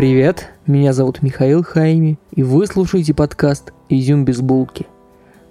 Привет, меня зовут Михаил Хайми, и вы слушаете подкаст «Изюм без булки».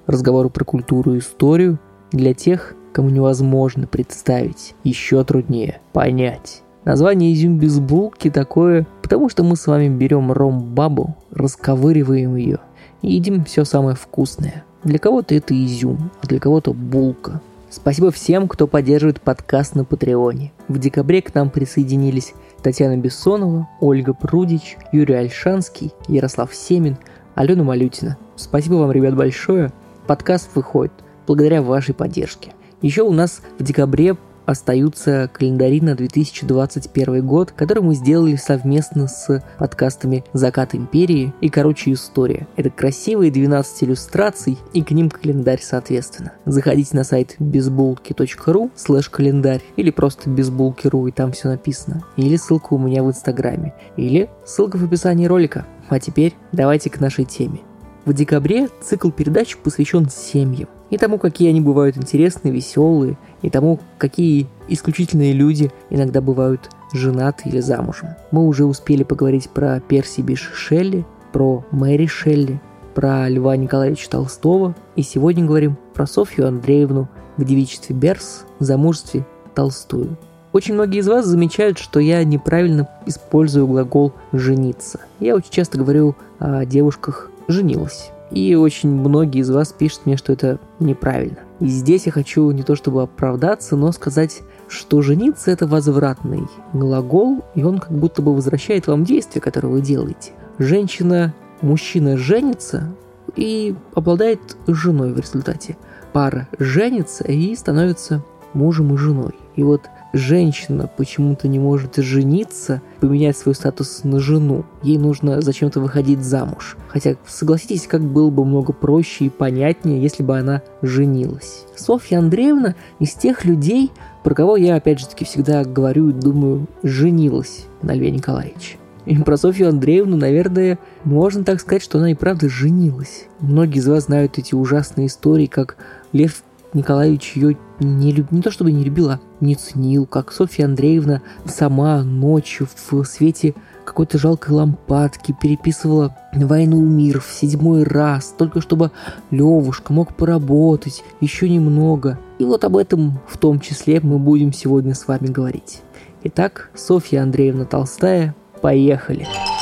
Разговоры про культуру и историю для тех, кому невозможно представить, еще труднее понять. Название «Изюм без булки» такое, потому что мы с вами берем ром-бабу, расковыриваем ее и едим все самое вкусное. Для кого-то это изюм, а для кого-то булка. Спасибо всем, кто поддерживает подкаст на Патреоне. В декабре к нам присоединились Татьяна Бессонова, Ольга Прудич, Юрий Альшанский, Ярослав Семин, Алена Малютина. Спасибо вам, ребят, большое. Подкаст выходит благодаря вашей поддержке. Еще у нас в декабре остаются календари на 2021 год, который мы сделали совместно с подкастами «Закат империи» и «Короче, история». Это красивые 12 иллюстраций и к ним календарь соответственно. Заходите на сайт безбулки.ру слэш календарь или просто безбулки.ру и там все написано. Или ссылка у меня в инстаграме. Или ссылка в описании ролика. А теперь давайте к нашей теме. В декабре цикл передач посвящен семьям и тому, какие они бывают интересные, веселые, и тому, какие исключительные люди иногда бывают женаты или замужем. Мы уже успели поговорить про Перси Биш Шелли, про Мэри Шелли, про Льва Николаевича Толстого, и сегодня говорим про Софью Андреевну в девичестве Берс, замужестве Толстую. Очень многие из вас замечают, что я неправильно использую глагол «жениться». Я очень часто говорю о девушках «женилась». И очень многие из вас пишут мне, что это неправильно. И здесь я хочу не то чтобы оправдаться, но сказать, что жениться это возвратный глагол, и он как будто бы возвращает вам действие, которое вы делаете. Женщина, мужчина женится и обладает женой в результате. Пара женится и становится мужем и женой. И вот женщина почему-то не может жениться, поменять свой статус на жену. Ей нужно зачем-то выходить замуж. Хотя, согласитесь, как было бы много проще и понятнее, если бы она женилась. Софья Андреевна из тех людей, про кого я, опять же таки, всегда говорю и думаю, женилась на Льве Николаевиче. И про Софью Андреевну, наверное, можно так сказать, что она и правда женилась. Многие из вас знают эти ужасные истории, как Лев Николаевич ее не, люб... не то чтобы не любила, не ценил, как Софья Андреевна сама ночью в свете какой-то жалкой лампадки переписывала «Войну мир» в седьмой раз, только чтобы Левушка мог поработать еще немного. И вот об этом в том числе мы будем сегодня с вами говорить. Итак, Софья Андреевна Толстая, поехали! Поехали!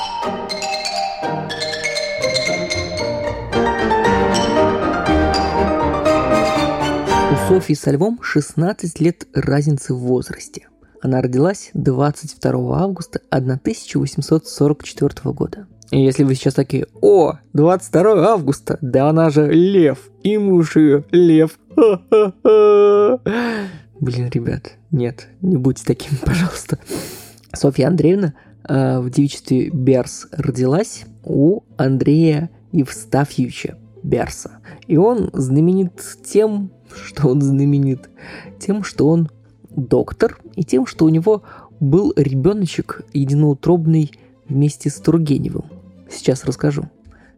Софьи со Львом 16 лет разницы в возрасте. Она родилась 22 августа 1844 года. И если вы сейчас такие, о, 22 августа, да она же лев, и муж ее лев. Блин, ребят, нет, не будьте такими, пожалуйста. Софья Андреевна э, в девичестве Берс родилась у Андрея Евстафьевича Берса. И он знаменит тем, что он знаменит? Тем, что он доктор, и тем, что у него был ребеночек единоутробный вместе с Тургеневым. Сейчас расскажу.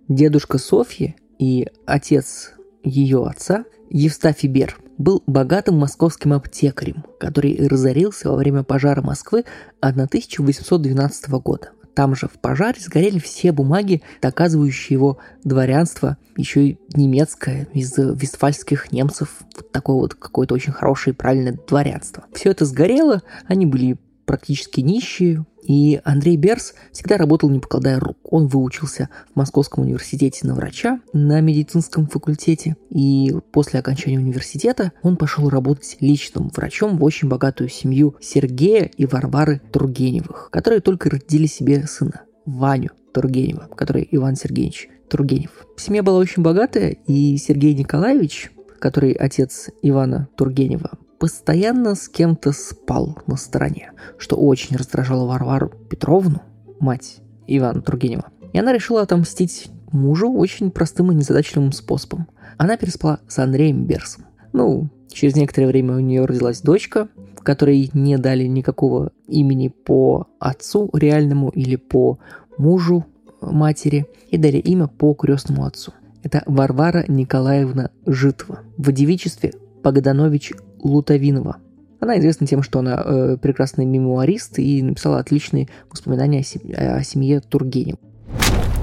Дедушка Софьи и отец ее отца, Евстафий Бер, был богатым московским аптекарем, который разорился во время пожара Москвы 1812 года. Там же в пожаре сгорели все бумаги, доказывающие его дворянство, еще и немецкое, из вестфальских немцев. Вот такое вот какое-то очень хорошее и правильное дворянство. Все это сгорело, они были практически нищие, и Андрей Берс всегда работал не покладая рук. Он выучился в Московском университете на врача, на медицинском факультете, и после окончания университета он пошел работать личным врачом в очень богатую семью Сергея и Варвары Тургеневых, которые только родили себе сына, Ваню Тургенева, который Иван Сергеевич Тургенев. Семья была очень богатая, и Сергей Николаевич, который отец Ивана Тургенева, постоянно с кем-то спал на стороне, что очень раздражало Варвару Петровну, мать Ивана Тургенева. И она решила отомстить мужу очень простым и незадачливым способом. Она переспала с Андреем Берсом. Ну, через некоторое время у нее родилась дочка, которой не дали никакого имени по отцу реальному или по мужу матери, и дали имя по крестному отцу. Это Варвара Николаевна Житва. В девичестве Богданович Лутовинова. Она известна тем, что она э, прекрасный мемуарист и написала отличные воспоминания о, сем... о семье Тургенев.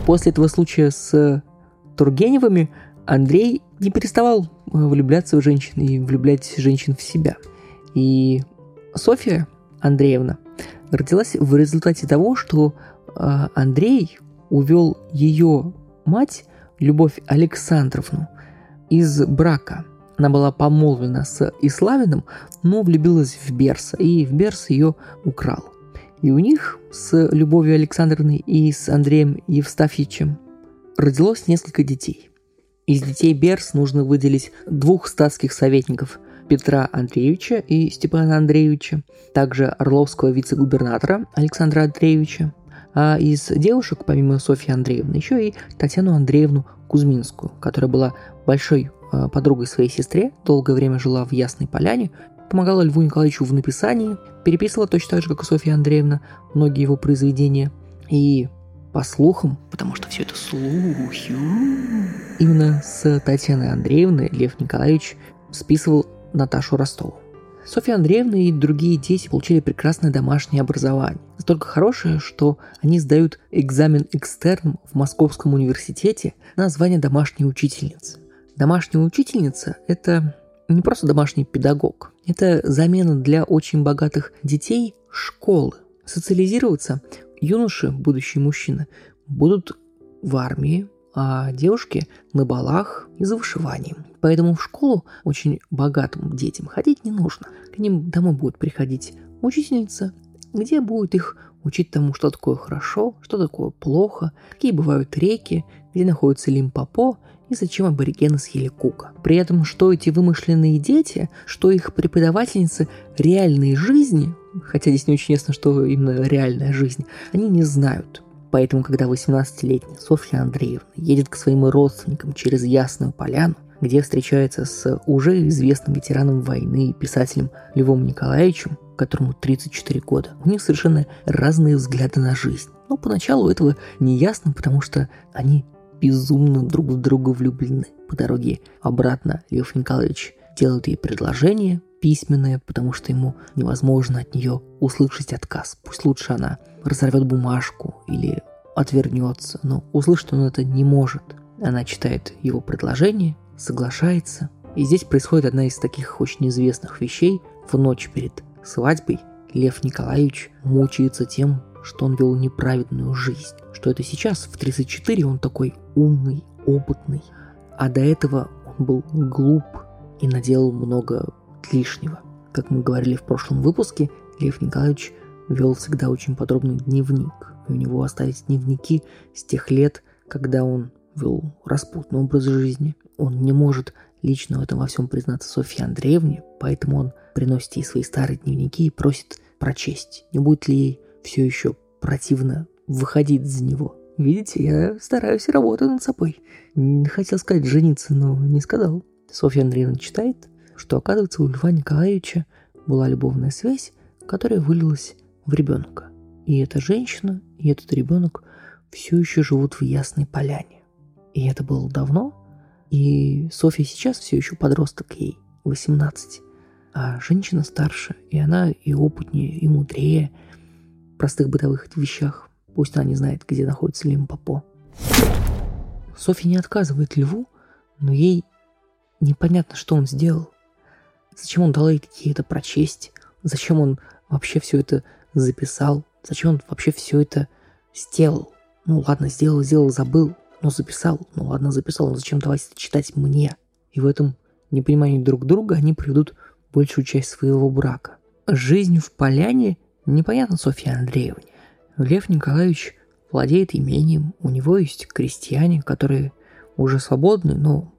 После этого случая с Тургеневыми Андрей не переставал э, влюбляться в женщин и влюблять женщин в себя. И Софья Андреевна родилась в результате того, что э, Андрей увел ее мать, Любовь Александровну, из брака – она была помолвлена с Иславиным, но влюбилась в Берса, и в Берс ее украл. И у них с Любовью Александровной и с Андреем Евстафьевичем родилось несколько детей. Из детей Берс нужно выделить двух статских советников – Петра Андреевича и Степана Андреевича, также Орловского вице-губернатора Александра Андреевича, а из девушек, помимо Софьи Андреевны, еще и Татьяну Андреевну Кузьминскую, которая была большой подругой своей сестре, долгое время жила в Ясной Поляне, помогала Льву Николаевичу в написании, переписывала точно так же, как и Софья Андреевна, многие его произведения. И по слухам, потому что все это слухи, именно с Татьяной Андреевной Лев Николаевич списывал Наташу Ростову. Софья Андреевна и другие дети получили прекрасное домашнее образование. Настолько хорошее, что они сдают экзамен экстерном в Московском университете на звание домашней учительницы. Домашняя учительница – это не просто домашний педагог. Это замена для очень богатых детей школы. Социализироваться юноши, будущие мужчины, будут в армии, а девушки на балах и за вышиванием. Поэтому в школу очень богатым детям ходить не нужно. К ним домой будет приходить учительница, где будет их учить тому, что такое хорошо, что такое плохо, какие бывают реки, где находится Лимпопо и зачем аборигены съели Кука. При этом, что эти вымышленные дети, что их преподавательницы реальной жизни, хотя здесь не очень ясно, что именно реальная жизнь, они не знают. Поэтому, когда 18-летняя Софья Андреевна едет к своим родственникам через Ясную Поляну, где встречается с уже известным ветераном войны и писателем Львом Николаевичем, которому 34 года, у них совершенно разные взгляды на жизнь. Но поначалу этого не ясно, потому что они безумно друг в друга влюблены. По дороге обратно Лев Николаевич делает ей предложение письменное, потому что ему невозможно от нее услышать отказ. Пусть лучше она разорвет бумажку или отвернется, но услышать он это не может. Она читает его предложение, соглашается, и здесь происходит одна из таких очень известных вещей. В ночь перед свадьбой Лев Николаевич мучается тем, что он вел неправедную жизнь, что это сейчас в 34 он такой умный, опытный, а до этого он был глуп и наделал много лишнего. Как мы говорили в прошлом выпуске, Лев Николаевич вел всегда очень подробный дневник. И у него остались дневники с тех лет, когда он вел распутный образ жизни. Он не может лично в этом во всем признаться Софье Андреевне, поэтому он приносит ей свои старые дневники и просит прочесть, не будет ли ей все еще противно выходить за него. Видите, я стараюсь и работаю над собой. Хотел сказать жениться, но не сказал. Софья Андреевна читает, что, оказывается, у Льва Николаевича была любовная связь, которая вылилась в ребенка. И эта женщина, и этот ребенок все еще живут в Ясной Поляне. И это было давно, и Софья сейчас все еще подросток ей, 18. А женщина старше, и она и опытнее, и мудрее – простых бытовых вещах. Пусть она не знает, где находится Лимпопо. Софья не отказывает Льву, но ей непонятно, что он сделал. Зачем он дал ей это прочесть? Зачем он вообще все это записал? Зачем он вообще все это сделал? Ну ладно, сделал, сделал, забыл, но записал. Ну ладно, записал, но зачем давать это читать мне? И в этом непонимании друг друга они проведут большую часть своего брака. Жизнь в поляне Непонятно Софье Андреевне. Лев Николаевич владеет имением, у него есть крестьяне, которые уже свободны, но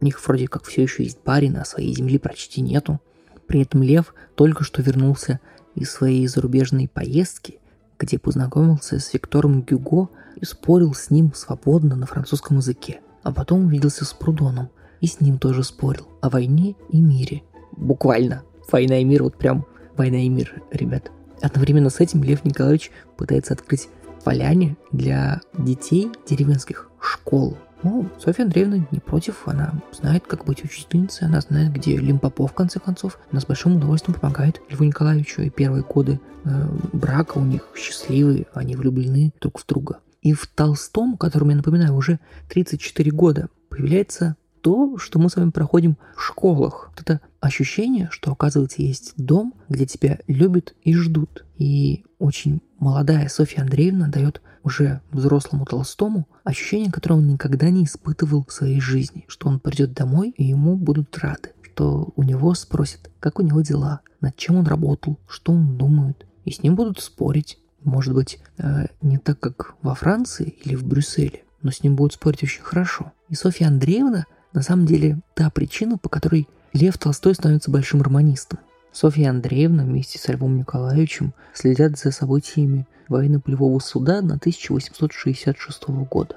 у них вроде как все еще есть барин, а своей земли почти нету. При этом Лев только что вернулся из своей зарубежной поездки, где познакомился с Виктором Гюго и спорил с ним свободно на французском языке. А потом увиделся с Прудоном и с ним тоже спорил о войне и мире. Буквально. Война и мир, вот прям война и мир, ребят. Одновременно с этим Лев Николаевич пытается открыть поляне для детей деревенских школ. Ну, Софья Андреевна не против, она знает, как быть учительницей, она знает, где Лимпопо, в конце концов. Она с большим удовольствием помогает Льву Николаевичу, и первые годы э, брака у них счастливые, они влюблены друг в друга. И в Толстом, которому я напоминаю, уже 34 года, появляется то, что мы с вами проходим в школах. Вот это ощущение, что, оказывается, есть дом, где тебя любят и ждут. И очень молодая Софья Андреевна дает уже взрослому Толстому ощущение, которое он никогда не испытывал в своей жизни, что он придет домой и ему будут рады, что у него спросят, как у него дела, над чем он работал, что он думает, и с ним будут спорить. Может быть, э, не так, как во Франции или в Брюсселе, но с ним будут спорить очень хорошо. И Софья Андреевна на самом деле та причина, по которой Лев Толстой становится большим романистом. Софья Андреевна вместе с Львом Николаевичем следят за событиями военно-полевого суда на 1866 года.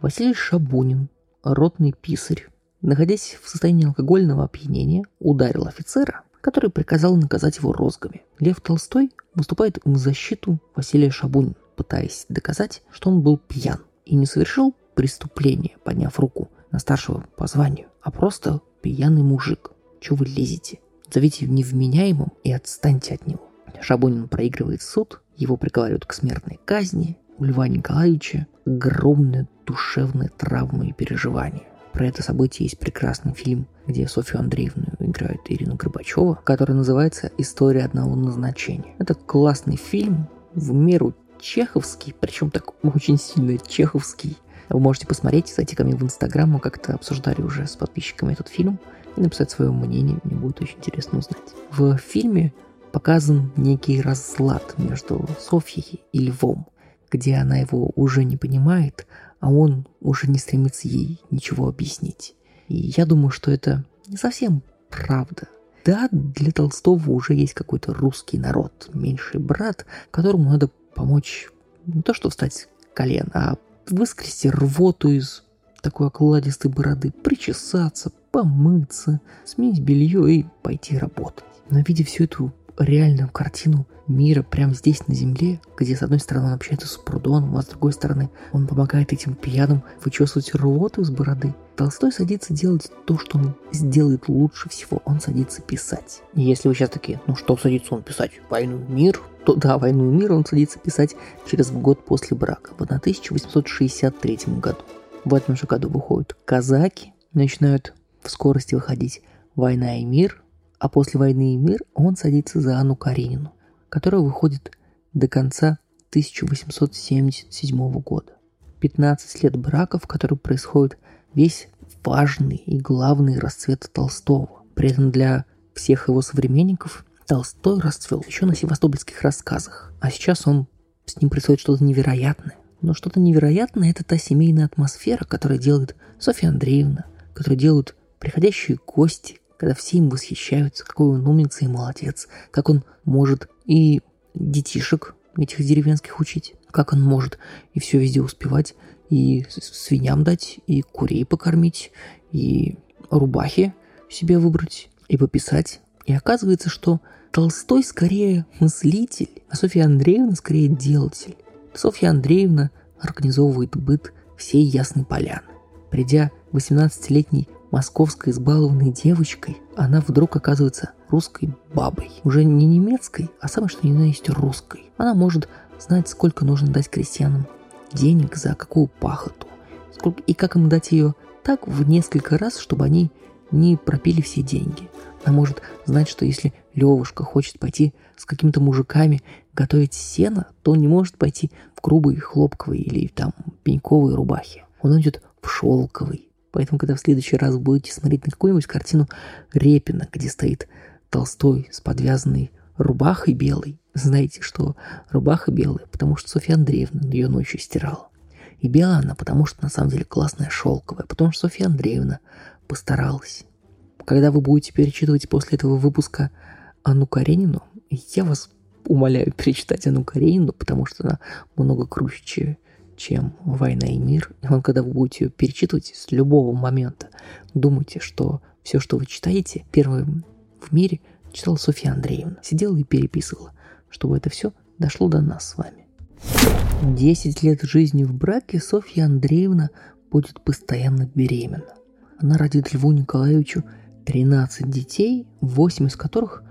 Василий Шабунин, ротный писарь, находясь в состоянии алкогольного опьянения, ударил офицера, который приказал наказать его розгами. Лев Толстой выступает в защиту Василия Шабунина, пытаясь доказать, что он был пьян и не совершил преступление, подняв руку на старшего по званию, а просто пьяный мужик. Чего вы лезете? Зовите невменяемым и отстаньте от него. Шабунин проигрывает суд, его приговаривают к смертной казни, у Льва Николаевича огромные душевные травмы и переживания. Про это событие есть прекрасный фильм, где Софью Андреевну играет Ирина Горбачева, который называется «История одного назначения». Это классный фильм, в меру чеховский, причем так очень сильно чеховский. Вы можете посмотреть, зайти ко мне в Инстаграм, мы как-то обсуждали уже с подписчиками этот фильм и написать свое мнение, мне будет очень интересно узнать. В фильме показан некий разлад между Софьей и Львом, где она его уже не понимает, а он уже не стремится ей ничего объяснить. И я думаю, что это не совсем правда. Да, для Толстого уже есть какой-то русский народ, меньший брат, которому надо помочь не то что встать с колен, а выскрести рвоту из такой окладистой бороды, причесаться, помыться, сменить белье и пойти работать. Но видя всю эту реальную картину мира прямо здесь, на земле, где с одной стороны он общается с Прудоном, а с другой стороны он помогает этим пьяным вычесывать рвоту из бороды, Толстой садится делать то, что он сделает лучше всего. Он садится писать. И если вы сейчас такие, ну что садится он писать? Войну и мир? То да, войну и мир он садится писать через год после брака, в 1863 году. В этом же году выходят казаки, начинают в скорости выходить «Война и мир», а после «Войны и мир» он садится за Анну Каренину, которая выходит до конца 1877 года. 15 лет брака, в котором происходит весь важный и главный расцвет Толстого. При этом для всех его современников Толстой расцвел еще на севастопольских рассказах, а сейчас он с ним происходит что-то невероятное. Но что-то невероятное – это та семейная атмосфера, которая делает Софья Андреевна, которую делают приходящие гости, когда все им восхищаются, какой он умница и молодец, как он может и детишек этих деревенских учить, как он может и все везде успевать, и свиньям дать, и курей покормить, и рубахи себе выбрать, и пописать. И оказывается, что Толстой скорее мыслитель, а Софья Андреевна скорее делатель. Софья Андреевна организовывает быт всей Ясной Поляны. Придя 18-летней московской избалованной девочкой, она вдруг оказывается русской бабой. Уже не немецкой, а самой что ни на есть русской. Она может знать, сколько нужно дать крестьянам денег за какую пахоту, сколько, и как им дать ее так в несколько раз, чтобы они не пропили все деньги. Она может знать, что если Левушка хочет пойти с какими-то мужиками готовить сено, то он не может пойти в грубые хлопковые или там пеньковые рубахи. Он идет в шелковый, Поэтому, когда в следующий раз будете смотреть на какую-нибудь картину Репина, где стоит Толстой с подвязанной рубахой белой, знаете, что рубаха белая, потому что Софья Андреевна ее ночью стирала. И белая она, потому что на самом деле классная шелковая, потому что Софья Андреевна постаралась. Когда вы будете перечитывать после этого выпуска Анну Каренину, я вас умоляю перечитать Анну Каренину, потому что она много круче, чем «Война и мир». И он, когда вы будете ее перечитывать с любого момента, думайте, что все, что вы читаете, первым в мире читала Софья Андреевна. Сидела и переписывала, чтобы это все дошло до нас с вами. Десять лет жизни в браке Софья Андреевна будет постоянно беременна. Она родит Льву Николаевичу 13 детей, 8 из которых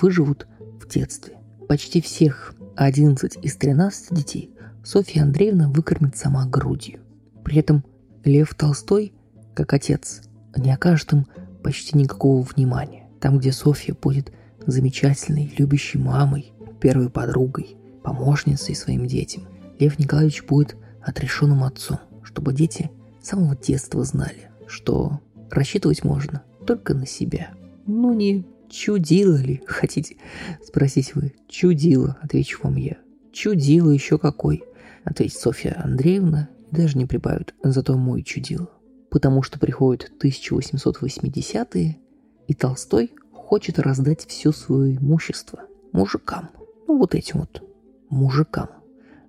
выживут в детстве. Почти всех 11 из 13 детей Софья Андреевна выкормит сама грудью. При этом Лев Толстой, как отец, не окажет им почти никакого внимания. Там, где Софья будет замечательной, любящей мамой, первой подругой, помощницей своим детям, Лев Николаевич будет отрешенным отцом, чтобы дети с самого детства знали, что рассчитывать можно только на себя. Ну не чудило ли, хотите спросить вы? Чудило, отвечу вам я. Чудило еще какой, ответит Софья Андреевна, и даже не прибавит, зато мой чудило. Потому что приходят 1880-е, и Толстой хочет раздать все свое имущество мужикам. Ну вот этим вот мужикам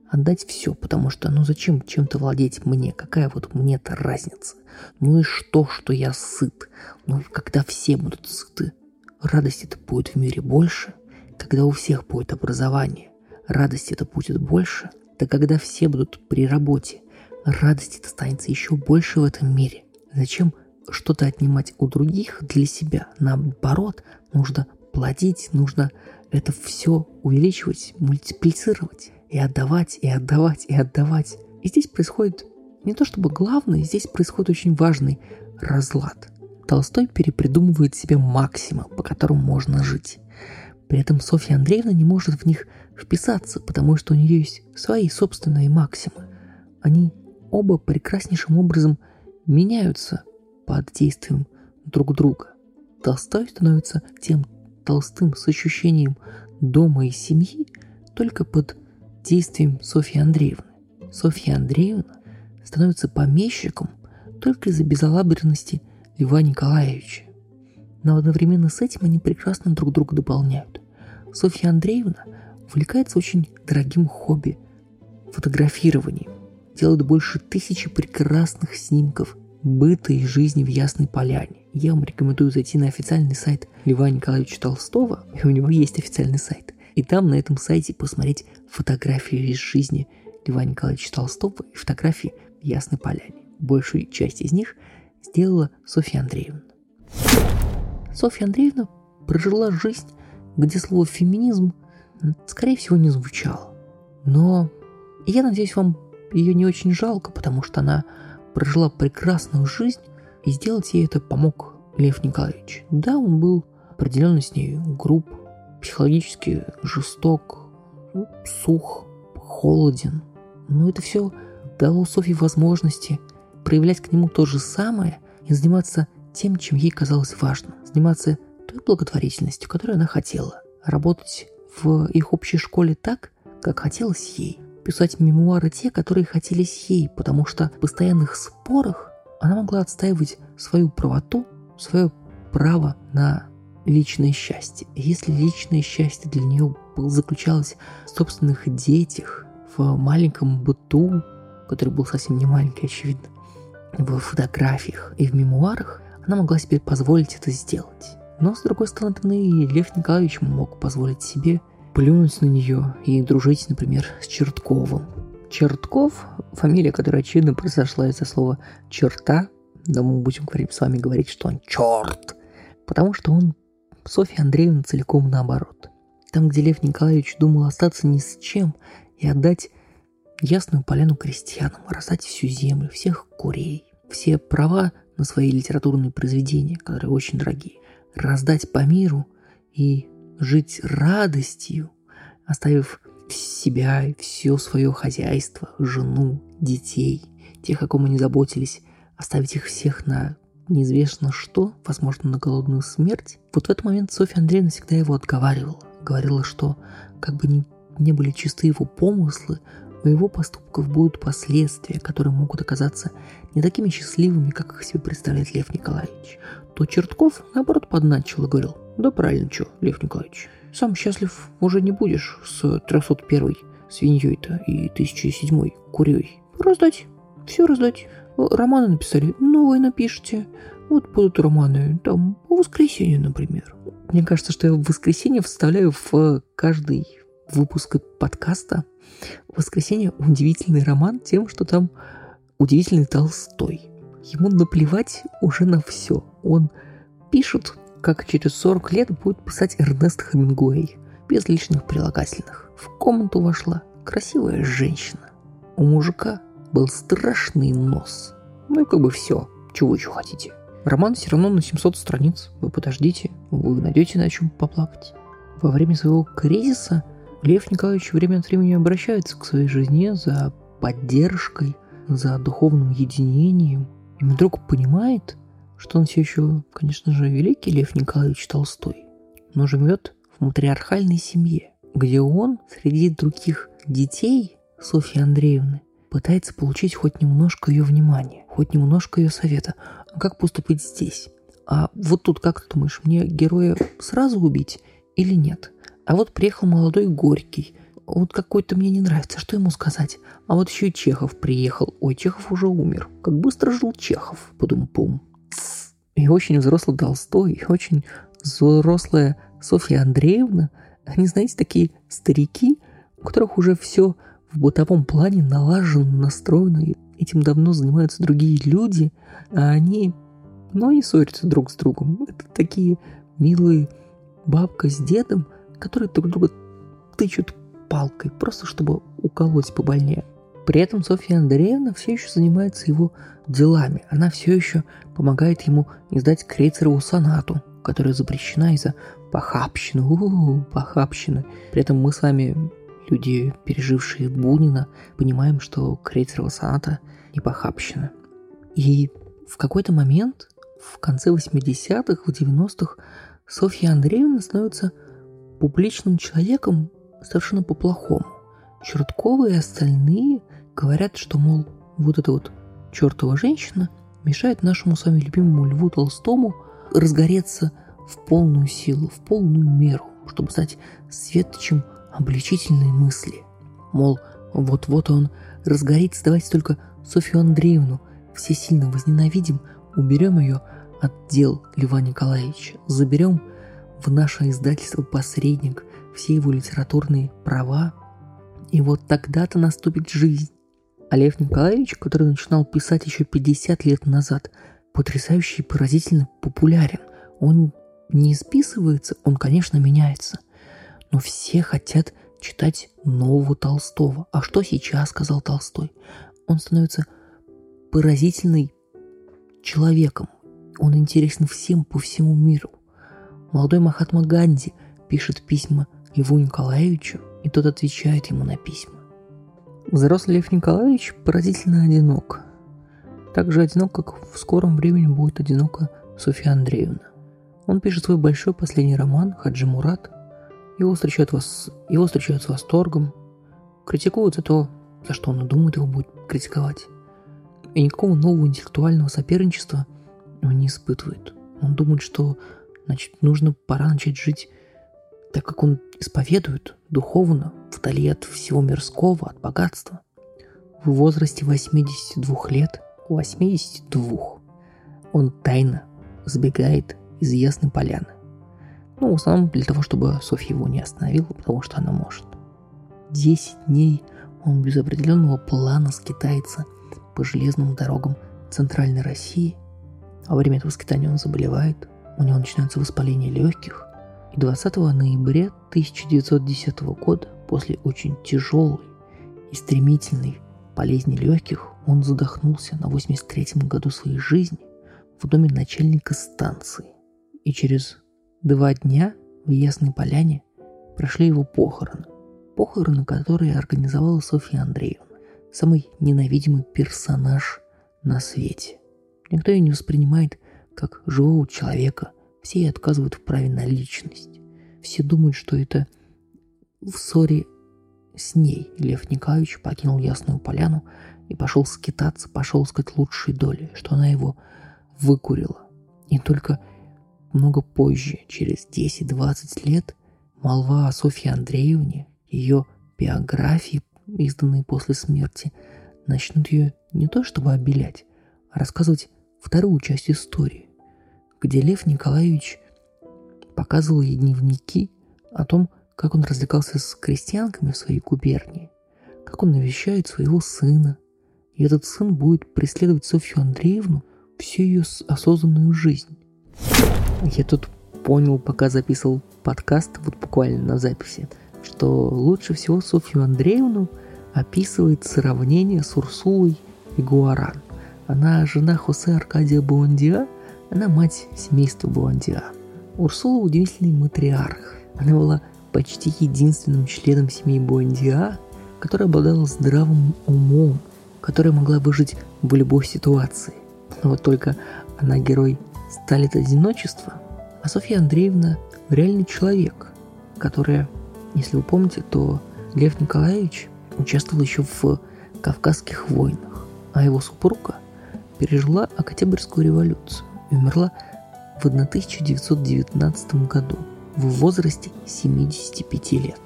отдать все, потому что, ну зачем чем-то владеть мне? Какая вот мне-то разница? Ну и что, что я сыт? Ну когда все будут сыты, радости-то будет в мире больше. Когда у всех будет образование, радости-то будет больше. Да когда все будут при работе, радости-то станется еще больше в этом мире. Зачем что-то отнимать у других для себя? Наоборот, нужно платить, нужно это все увеличивать, мультиплицировать и отдавать, и отдавать, и отдавать. И здесь происходит не то чтобы главное, здесь происходит очень важный разлад. Толстой перепридумывает себе максимум, по которому можно жить. При этом Софья Андреевна не может в них вписаться, потому что у нее есть свои собственные максимы. Они оба прекраснейшим образом меняются под действием друг друга. Толстой становится тем толстым с ощущением дома и семьи только под действием Софьи Андреевны. Софья Андреевна становится помещиком только из-за безалаберности Льва Николаевича. Но одновременно с этим они прекрасно друг друга дополняют. Софья Андреевна увлекается очень дорогим хобби – фотографированием. Делает больше тысячи прекрасных снимков быта и жизни в Ясной Поляне. Я вам рекомендую зайти на официальный сайт Льва Николаевича Толстого, у него есть официальный сайт. И там на этом сайте посмотреть фотографии из жизни Льва Николаевича Толстого и фотографии в Ясной Поляне. Большую часть из них сделала Софья Андреевна. Софья Андреевна прожила жизнь, где слово «феминизм» скорее всего не звучало. Но я надеюсь, вам ее не очень жалко, потому что она прожила прекрасную жизнь, и сделать ей это помог Лев Николаевич. Да, он был определенно с ней груб, психологически жесток, сух, холоден. Но это все дало Софье возможности проявлять к нему то же самое и заниматься тем, чем ей казалось важным. Заниматься той благотворительностью, которую она хотела. Работать в их общей школе так, как хотелось ей. Писать мемуары те, которые хотелись ей, потому что в постоянных спорах она могла отстаивать свою правоту, свое право на личное счастье. И если личное счастье для нее заключалось в собственных детях, в маленьком быту, который был совсем не маленький, очевидно, в фотографиях и в мемуарах, она могла себе позволить это сделать. Но, с другой стороны, Лев Николаевич мог позволить себе плюнуть на нее и дружить, например, с Чертковым. Чертков – фамилия, которая очевидно произошла из-за слова «черта», но мы будем с вами говорить, что он черт, потому что он Софья Андреевна целиком наоборот. Там, где Лев Николаевич думал остаться ни с чем и отдать ясную поляну крестьянам, раздать всю землю, всех курей, все права на свои литературные произведения, которые очень дорогие, раздать по миру и жить радостью, оставив себя все свое хозяйство, жену, детей, тех, о ком они заботились, оставить их всех на неизвестно что, возможно, на голодную смерть. Вот в этот момент Софья Андреевна всегда его отговаривала. Говорила, что как бы ни, не были чисты его помыслы, у его поступков будут последствия, которые могут оказаться не такими счастливыми, как их себе представляет Лев Николаевич. То Чертков, наоборот, подначил и говорил, да правильно, что, Лев Николаевич, сам счастлив уже не будешь с 301 свиньей-то и 1007 курей. Раздать, все раздать. Романы написали, новые напишите. Вот будут романы, там, по воскресенью, например. Мне кажется, что я в воскресенье вставляю в каждый выпуск подкаста «Воскресенье» удивительный роман тем, что там удивительный Толстой. Ему наплевать уже на все. Он пишет, как через 40 лет будет писать Эрнест Хемингуэй, без лишних прилагательных. В комнату вошла красивая женщина. У мужика был страшный нос. Ну и как бы все, чего еще хотите. Роман все равно на 700 страниц. Вы подождите, вы найдете на чем поплакать. Во время своего кризиса Лев Николаевич время от времени обращается к своей жене за поддержкой, за духовным единением. И вдруг понимает, что он все еще, конечно же, великий Лев Николаевич Толстой, но живет в матриархальной семье, где он среди других детей Софьи Андреевны пытается получить хоть немножко ее внимания, хоть немножко ее совета. А как поступить здесь? А вот тут как ты думаешь, мне героя сразу убить или нет? А вот приехал молодой Горький. Вот какой-то мне не нравится, что ему сказать? А вот еще и Чехов приехал. Ой, Чехов уже умер. Как быстро жил Чехов, подум-пум. И очень взрослый Толстой, и очень взрослая Софья Андреевна. Они, знаете, такие старики, у которых уже все в бытовом плане налажено, настроено, и этим давно занимаются другие люди, а они, ну, они ссорятся друг с другом. Это такие милые бабка с дедом, которые друг друга тычут палкой, просто чтобы уколоть побольнее. При этом Софья Андреевна все еще занимается его делами. Она все еще помогает ему издать крейцерову сонату, которая запрещена из-за похабщины. У-у-у, похабщины. При этом мы с вами люди, пережившие Бунина, понимаем, что Крейцерова соната не похабщина. И в какой-то момент, в конце 80-х, в 90-х, Софья Андреевна становится публичным человеком совершенно по-плохому. Черткова и остальные говорят, что, мол, вот эта вот чертова женщина мешает нашему с вами любимому Льву Толстому разгореться в полную силу, в полную меру, чтобы стать светочем обличительные мысли. Мол, вот-вот он разгорится, давайте только Софью Андреевну все сильно возненавидим, уберем ее от дел Льва Николаевича, заберем в наше издательство посредник все его литературные права, и вот тогда-то наступит жизнь. А Лев Николаевич, который начинал писать еще 50 лет назад, потрясающе и поразительно популярен. Он не списывается, он, конечно, меняется но все хотят читать нового Толстого. А что сейчас сказал Толстой? Он становится поразительным человеком. Он интересен всем по всему миру. Молодой Махатма Ганди пишет письма Льву Николаевичу, и тот отвечает ему на письма. Взрослый Лев Николаевич поразительно одинок. Так же одинок, как в скором времени будет одинока Софья Андреевна. Он пишет свой большой последний роман «Хаджи Мурат», его встречают, вас, его встречают с восторгом, критикуют за то, за что он думает его будет критиковать. И никакого нового интеллектуального соперничества он не испытывает. Он думает, что значит, нужно пора начать жить так, как он исповедует, духовно, вдали от всего мирского, от богатства. В возрасте 82 лет, 82, он тайно сбегает из Ясной Поляны. Ну, в основном для того, чтобы Софья его не остановила, потому что она может. Десять дней он без определенного плана скитается по железным дорогам Центральной России. Во время этого скитания он заболевает, у него начинается воспаление легких. И 20 ноября 1910 года, после очень тяжелой и стремительной болезни легких, он задохнулся на 83-м году своей жизни в доме начальника станции. И через Два дня в Ясной Поляне прошли его похороны. Похороны, которые организовала Софья Андреевна, самый ненавидимый персонаж на свете. Никто ее не воспринимает как живого человека, все отказывают в праве на личность. Все думают, что это в ссоре с ней Лев Николаевич покинул Ясную Поляну и пошел скитаться, пошел искать лучшей доли, что она его выкурила. И только много позже, через 10-20 лет, молва о Софье Андреевне, ее биографии, изданные после смерти, начнут ее не то чтобы обелять, а рассказывать вторую часть истории, где Лев Николаевич показывал ей дневники о том, как он развлекался с крестьянками в своей губернии, как он навещает своего сына, И этот сын будет преследовать Софью Андреевну всю ее осознанную жизнь. Я тут понял, пока записывал подкаст, вот буквально на записи, что лучше всего Софью Андреевну описывает сравнение с Урсулой и Гуаран. Она жена Хосе Аркадия Буандиа, она мать семейства Буандиа. Урсула удивительный матриарх. Она была почти единственным членом семьи Буандиа, которая обладала здравым умом, которая могла выжить в любой ситуации. Но вот только она герой сталит одиночества, а Софья Андреевна реальный человек, которая, если вы помните, то Лев Николаевич участвовал еще в Кавказских войнах, а его супруга пережила Октябрьскую революцию умерла в 1919 году в возрасте 75 лет.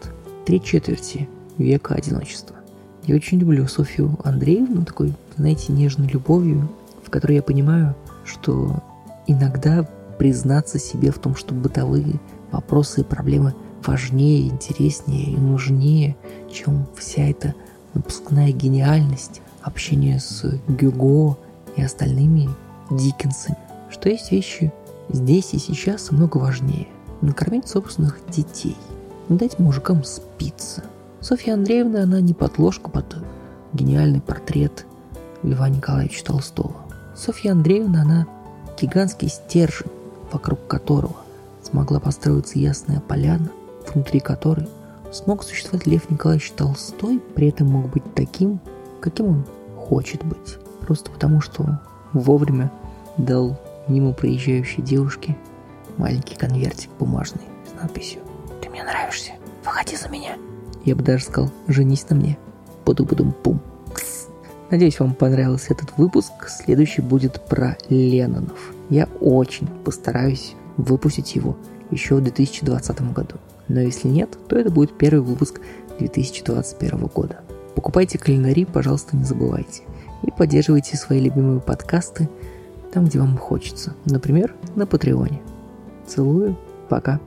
Три четверти века одиночества. Я очень люблю Софью Андреевну, такой, знаете, нежной любовью, в которой я понимаю, что иногда признаться себе в том, что бытовые вопросы и проблемы важнее, интереснее и нужнее, чем вся эта напускная гениальность, общение с Гюго и остальными Диккенсами. Что есть вещи здесь и сейчас много важнее. Накормить собственных детей, дать мужикам спиться. Софья Андреевна, она не подложка под гениальный портрет Льва Николаевича Толстого. Софья Андреевна, она гигантский стержень, вокруг которого смогла построиться ясная поляна, внутри которой смог существовать Лев Николаевич Толстой, при этом мог быть таким, каким он хочет быть. Просто потому, что вовремя дал мимо проезжающей девушке маленький конвертик бумажный с надписью «Ты мне нравишься, выходи за меня». Я бы даже сказал «Женись на мне». Буду-будум-пум. Надеюсь, вам понравился этот выпуск. Следующий будет про Леннонов. Я очень постараюсь выпустить его еще в 2020 году. Но если нет, то это будет первый выпуск 2021 года. Покупайте календари, пожалуйста, не забывайте. И поддерживайте свои любимые подкасты там, где вам хочется. Например, на Патреоне. Целую, пока.